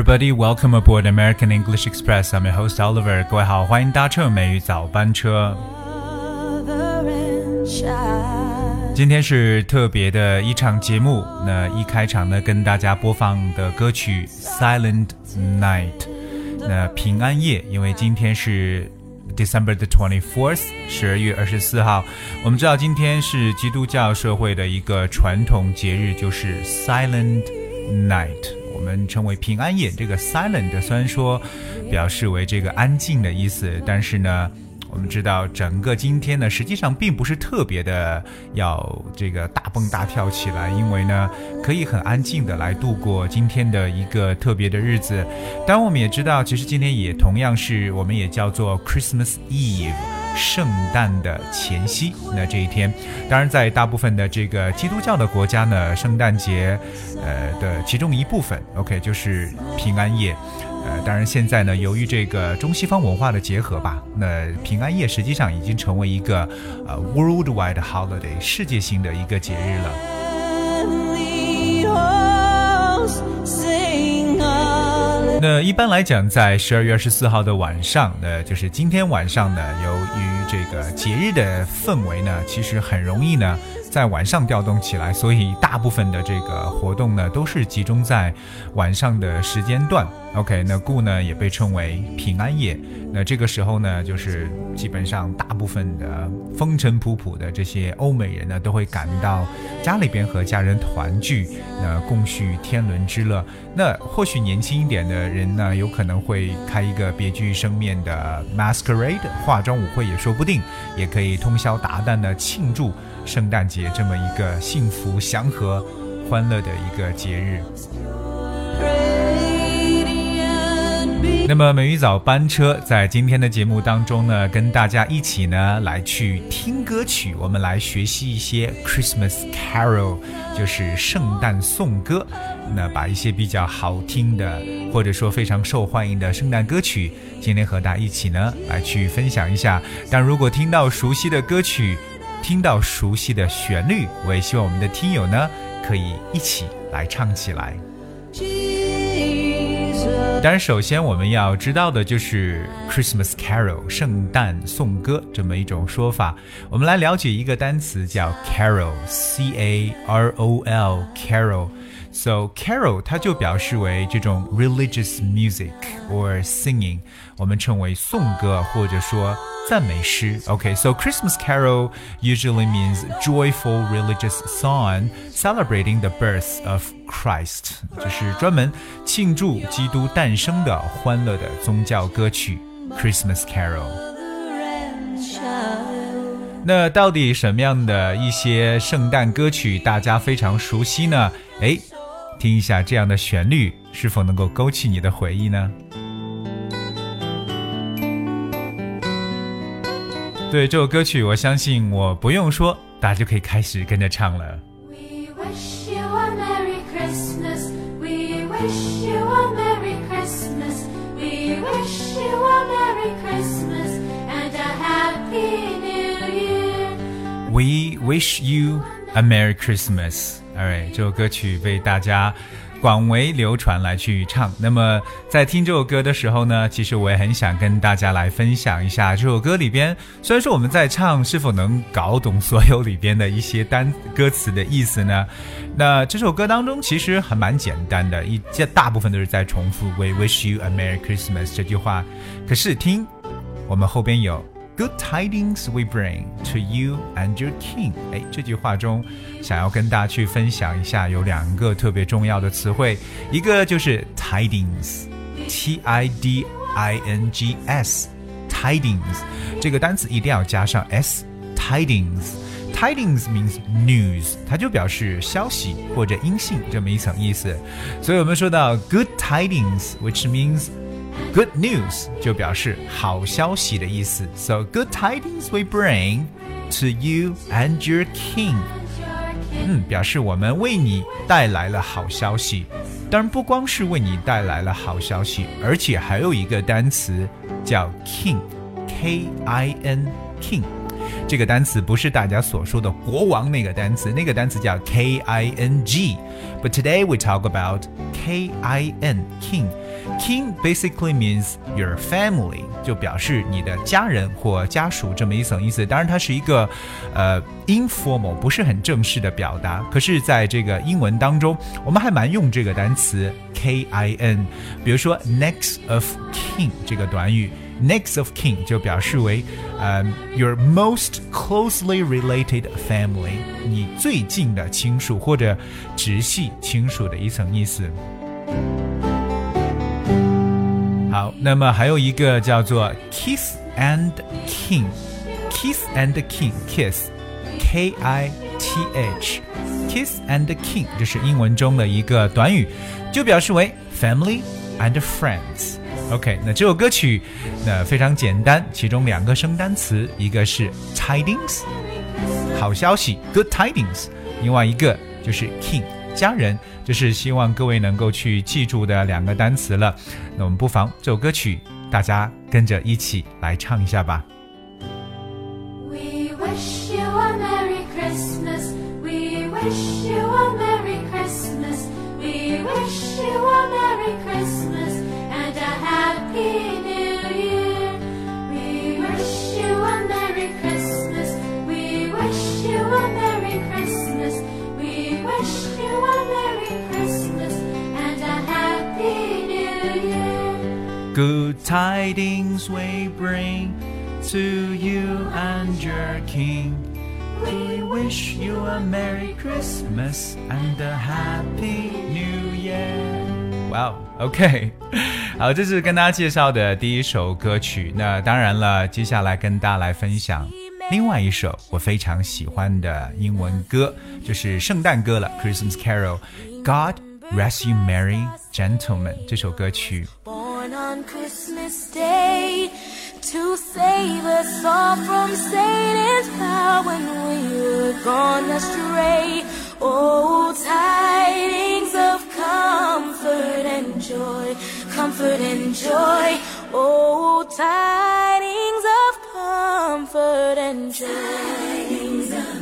everybody. Welcome aboard American English Express. I'm your host Oliver. 各位好，欢迎搭乘美语早班车。今天是特别的一场节目。那一开场呢，跟大家播放的歌曲《Silent Night》。那平安夜，因为今天是 December the twenty fourth，十二月二十四号。我们知道今天是基督教社会的一个传统节日，就是 Silent Night。 我们称为平安夜。这个 silent 虽然说表示为这个安静的意思，但是呢，我们知道整个今天呢，实际上并不是特别的要这个大蹦大跳起来，因为呢，可以很安静的来度过今天的一个特别的日子。当然，我们也知道，其实今天也同样是我们也叫做 Christmas Eve。圣诞的前夕，那这一天，当然在大部分的这个基督教的国家呢，圣诞节，呃的其中一部分，OK，就是平安夜，呃，当然现在呢，由于这个中西方文化的结合吧，那平安夜实际上已经成为一个呃 worldwide holiday 世界性的一个节日了。那一般来讲，在十二月二十四号的晚上，呢就是今天晚上呢，由于这个节日的氛围呢，其实很容易呢。在晚上调动起来，所以大部分的这个活动呢，都是集中在晚上的时间段。OK，那故呢也被称为平安夜。那这个时候呢，就是基本上大部分的风尘仆仆的这些欧美人呢，都会赶到家里边和家人团聚，那共叙天伦之乐。那或许年轻一点的人呢，有可能会开一个别具生面的 masquerade 化妆舞会也说不定，也可以通宵达旦的庆祝。圣诞节这么一个幸福、祥和、欢乐的一个节日。那么美语早班车在今天的节目当中呢，跟大家一起呢来去听歌曲，我们来学习一些 Christmas Carol，就是圣诞颂歌。那把一些比较好听的，或者说非常受欢迎的圣诞歌曲，今天和大家一起呢来去分享一下。但如果听到熟悉的歌曲，听到熟悉的旋律，我也希望我们的听友呢可以一起来唱起来。当然，首先我们要知道的就是 Christmas Carol 圣诞颂歌这么一种说法。我们来了解一个单词叫 Carol，C A R O L Carol。So carol 它就表示为这种 religious music or singing，我们称为颂歌或者说赞美诗。OK，so、okay, Christmas carol usually means joyful religious song celebrating the birth of Christ，就是专门庆祝基督诞生的欢乐的宗教歌曲 Christmas carol。那到底什么样的一些圣诞歌曲大家非常熟悉呢？诶， 听一下这样的旋律，是否能够勾起你的回忆呢？对这首歌曲，我相信我不用说，大家就可以开始跟着唱了。We wish you a Merry Christmas. Alright，这首歌曲被大家广为流传来去唱。那么在听这首歌的时候呢，其实我也很想跟大家来分享一下这首歌里边。虽然说我们在唱，是否能搞懂所有里边的一些单歌词的意思呢？那这首歌当中其实还蛮简单的，一这大部分都是在重复 “We wish you a Merry Christmas” 这句话。可是听我们后边有。Good tidings we bring to you and your king。哎，这句话中想要跟大家去分享一下，有两个特别重要的词汇，一个就是 tidings，t i d i n g s，tidings 这个单词一定要加上 s，tidings。Tidings means news，它就表示消息或者音信这么一层意思。所以我们说到 good tidings，which means Good news 就表示好消息的意思。So good tidings we bring to you and your king。嗯，表示我们为你带来了好消息。当然不光是为你带来了好消息，而且还有一个单词叫 king，K I N king。 这个单词不是大家所说的国王那个单词，那个单词叫 K I N G。But today we talk about K I N King。 King basically means your family，就表示你的家人或家属这么一层意思。当然，它是一个呃 informal，不是很正式的表达。可是，在这个英文当中，我们还蛮用这个单词 K I N。比如说 next of kin 这个短语，next of kin 就表示为呃 your most closely related family，你最近的亲属或者直系亲属的一层意思。 好，那么还有一个叫做 kiss and king，kiss and king，kiss，k i t h，kiss and king，这是英文中的一个短语，就表示为 family and friends。OK，那这首歌曲那非常简单，其中两个生单词，一个是 tidings，好消息，good tidings，另外一个就是 king。 家人，这是希望各位能够去记住的两个单词了。那我们不妨这首歌曲，大家跟着一起来唱一下吧。Good tidings we bring to you and your king. We wish you a Merry Christmas and a Happy New Year. Wow, OK，好，这是跟大家介绍的第一首歌曲。那当然了，接下来跟大家来分享另外一首我非常喜欢的英文歌，就是圣诞歌了，《Christmas Carol》。God rest you merry gentlemen，这首歌曲。 on Christmas Day to save us all from Satan's power when we were gone astray. Oh, tidings of comfort and joy, comfort and joy. Oh, tidings of comfort and joy.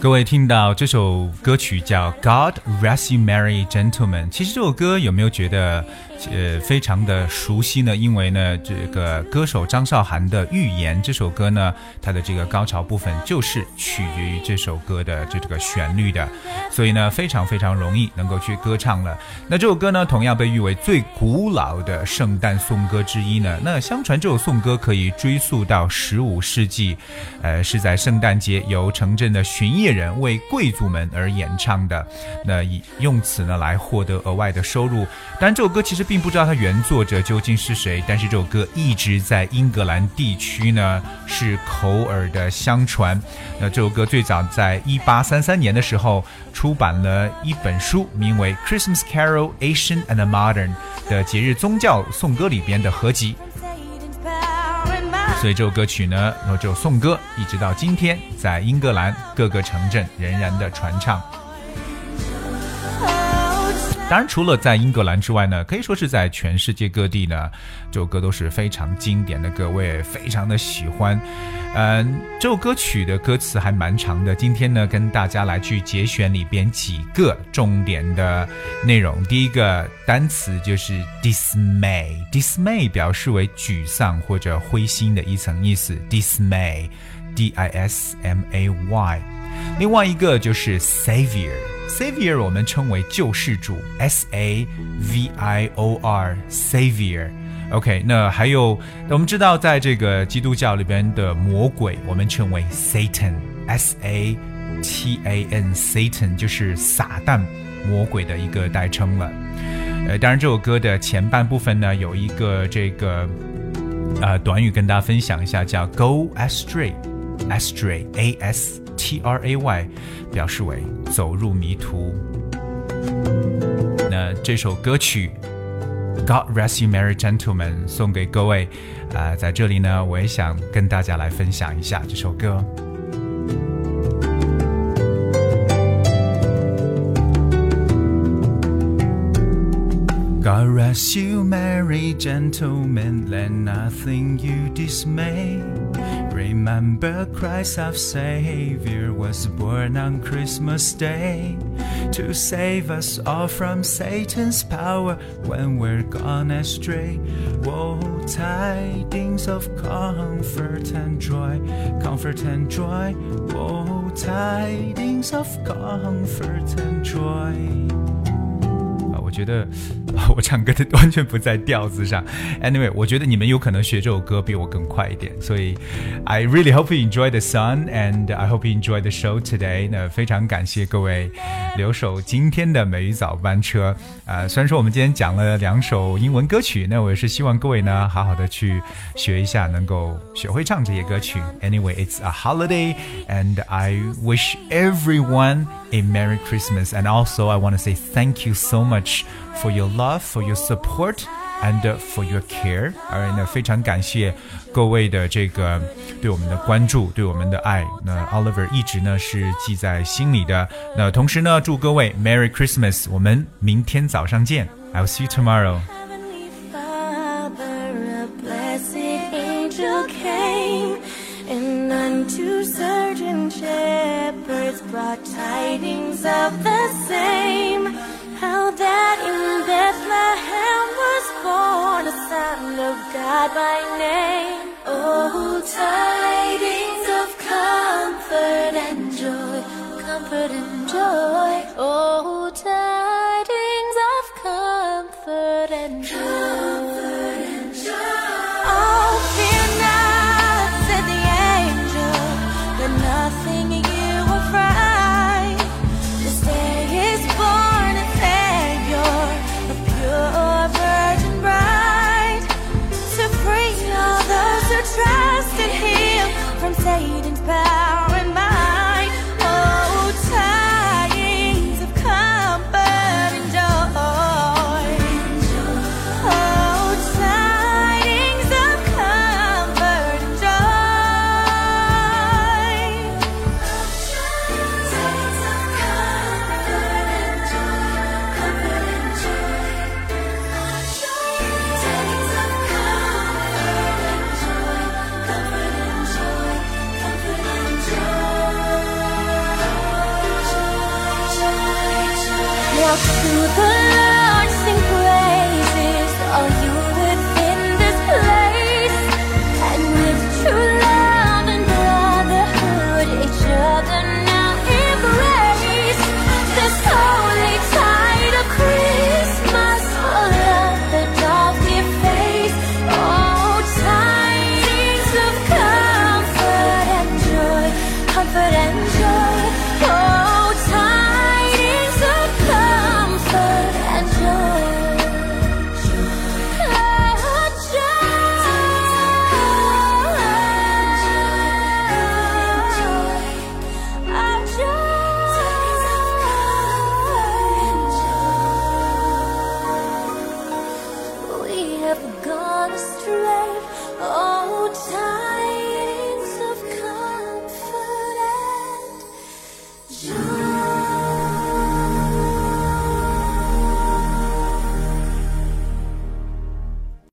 各位听到这首歌曲叫《God Rest You Merry Gentlemen》，其实这首歌有没有觉得 呃，非常的熟悉呢，因为呢，这个歌手张韶涵的《预言》这首歌呢，它的这个高潮部分就是取决于这首歌的这这个旋律的，所以呢，非常非常容易能够去歌唱了。那这首歌呢，同样被誉为最古老的圣诞颂歌之一呢。那相传这首颂歌可以追溯到十五世纪，呃，是在圣诞节由城镇的巡夜人为贵族们而演唱的，那以用此呢来获得额外的收入。但这首歌其实。并不知道它原作者究竟是谁，但是这首歌一直在英格兰地区呢是口耳的相传。那这首歌最早在一八三三年的时候出版了一本书，名为《Christmas Carol: Ancient and Modern》的节日宗教颂歌里边的合集。所以这首歌曲呢，然后这首颂歌一直到今天，在英格兰各个城镇仍然的传唱。当然，除了在英格兰之外呢，可以说是在全世界各地呢，这首歌都是非常经典的歌，我也非常的喜欢。嗯，这首歌曲的歌词还蛮长的，今天呢，跟大家来去节选里边几个重点的内容。第一个单词就是 dismay，dismay 表示为沮丧或者灰心的一层意思，dismay，d i s m a y。另外一个就是 savior。Savior 我们称为救世主，S A V I O R Savior。OK，那还有我们知道，在这个基督教里边的魔鬼，我们称为 Satan，S A T A N Satan 就是撒旦魔鬼的一个代称了。呃，当然这首歌的前半部分呢，有一个这个呃短语跟大家分享一下，叫 Go astray，astray，A S。T R A Y，表示为走入迷途。那这首歌曲《God Rest You Merry Gentlemen》送给各位，啊，在这里呢，我也想跟大家来分享一下这首歌。God rest you, merry gentlemen, let nothing you dismay. Remember Christ our Savior was born on Christmas Day to save us all from Satan's power when we're gone astray. Oh, tidings of comfort and joy, comfort and joy. Oh, tidings of comfort and joy. 我觉得 我唱歌的完全不在调子上。Anyway，我觉得你们有可能学这首歌比我更快一点，所以 I really hope you enjoy the song and I hope you enjoy the show today。那非常感谢各位留守今天的美语早班车。呃，虽然说我们今天讲了两首英文歌曲，那我也是希望各位呢好好的去学一下，能够学会唱这些歌曲。Anyway，it's a holiday and I wish everyone a Merry Christmas and also I want to say thank you so much for your love, for your support, and for your care。而呢，非常感谢各位的这个对我们的关注，对我们的爱。那 Oliver 一直呢是记在心里的。那同时呢，祝各位 Merry Christmas。我们明天早上见。I'll see you tomorrow. Unto certain shepherds brought tidings of the same. How that in Bethlehem was born a son of God by name. Oh, tidings of comfort and joy, comfort and joy. trust in him from Satan's power.